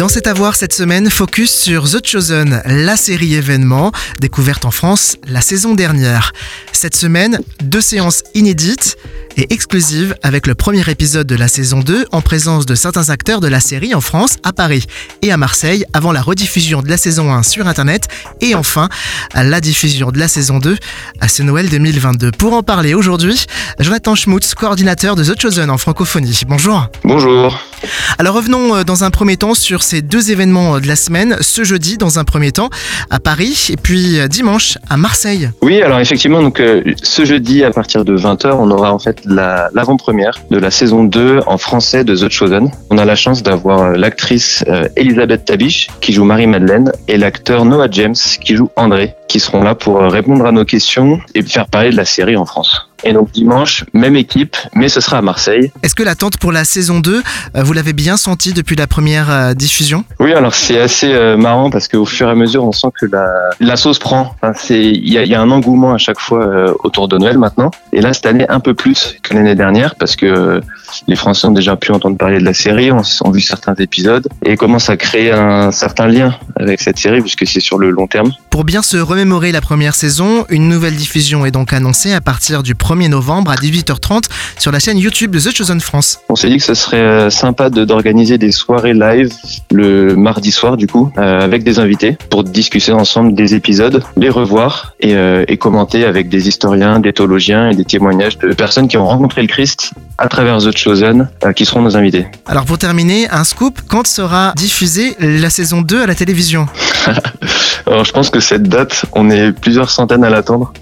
Dans cet avoir cette semaine, focus sur The Chosen, la série événement, découverte en France la saison dernière. Cette semaine, deux séances inédites et exclusives avec le premier épisode de la saison 2 en présence de certains acteurs de la série en France, à Paris et à Marseille avant la rediffusion de la saison 1 sur Internet et enfin la diffusion de la saison 2 à ce Noël 2022. Pour en parler aujourd'hui, Jonathan Schmutz, coordinateur de The Chosen en francophonie. Bonjour. Bonjour. Alors revenons euh, dans un premier temps sur ces deux événements euh, de la semaine. Ce jeudi, dans un premier temps, à Paris, et puis euh, dimanche, à Marseille. Oui, alors effectivement, donc ce jeudi, à partir de 20h, on aura en fait l'avant-première de la saison 2 en français de The Chosen. On a la chance d'avoir l'actrice Elisabeth Tabiche, qui joue Marie-Madeleine, et l'acteur Noah James, qui joue André, qui seront là pour répondre à nos questions et faire parler de la série en France. Et donc dimanche, même équipe, mais ce sera à Marseille. Est-ce que l'attente pour la saison 2, euh, vous l'avez bien senti depuis la première euh, diffusion? Oui, alors c'est assez euh, marrant parce qu'au fur et à mesure, on sent que la, la sauce prend. Enfin, il y a, y a, un engouement à chaque fois autour de Noël maintenant. Et là, cette année, un peu plus que l'année dernière parce que les Français ont déjà pu entendre parler de la série, ont, ont vu certains épisodes et commencent à créer un certain lien avec cette série puisque c'est sur le long terme. Pour bien se remémorer la première saison, une nouvelle diffusion est donc annoncée à partir du 1er novembre à 18h30 sur la chaîne YouTube de The Chosen France. On s'est dit que ce serait euh, sympa d'organiser des soirées live le mardi soir du coup euh, avec des invités pour discuter ensemble des épisodes, les revoir et, euh, et commenter avec des historiens, des théologiens et des témoignages de personnes qui ont rencontré le Christ à travers The Chosen qui seront nos invités. Alors pour terminer, un scoop, quand sera diffusée la saison 2 à la télévision? Alors je pense que cette date, on est plusieurs centaines à l'attendre.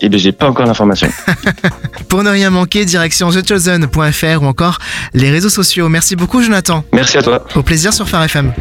Et bien j'ai pas encore l'information. Pour ne rien manquer, direction thechosen.fr ou encore les réseaux sociaux. Merci beaucoup Jonathan. Merci à toi. Au plaisir sur Phare FM.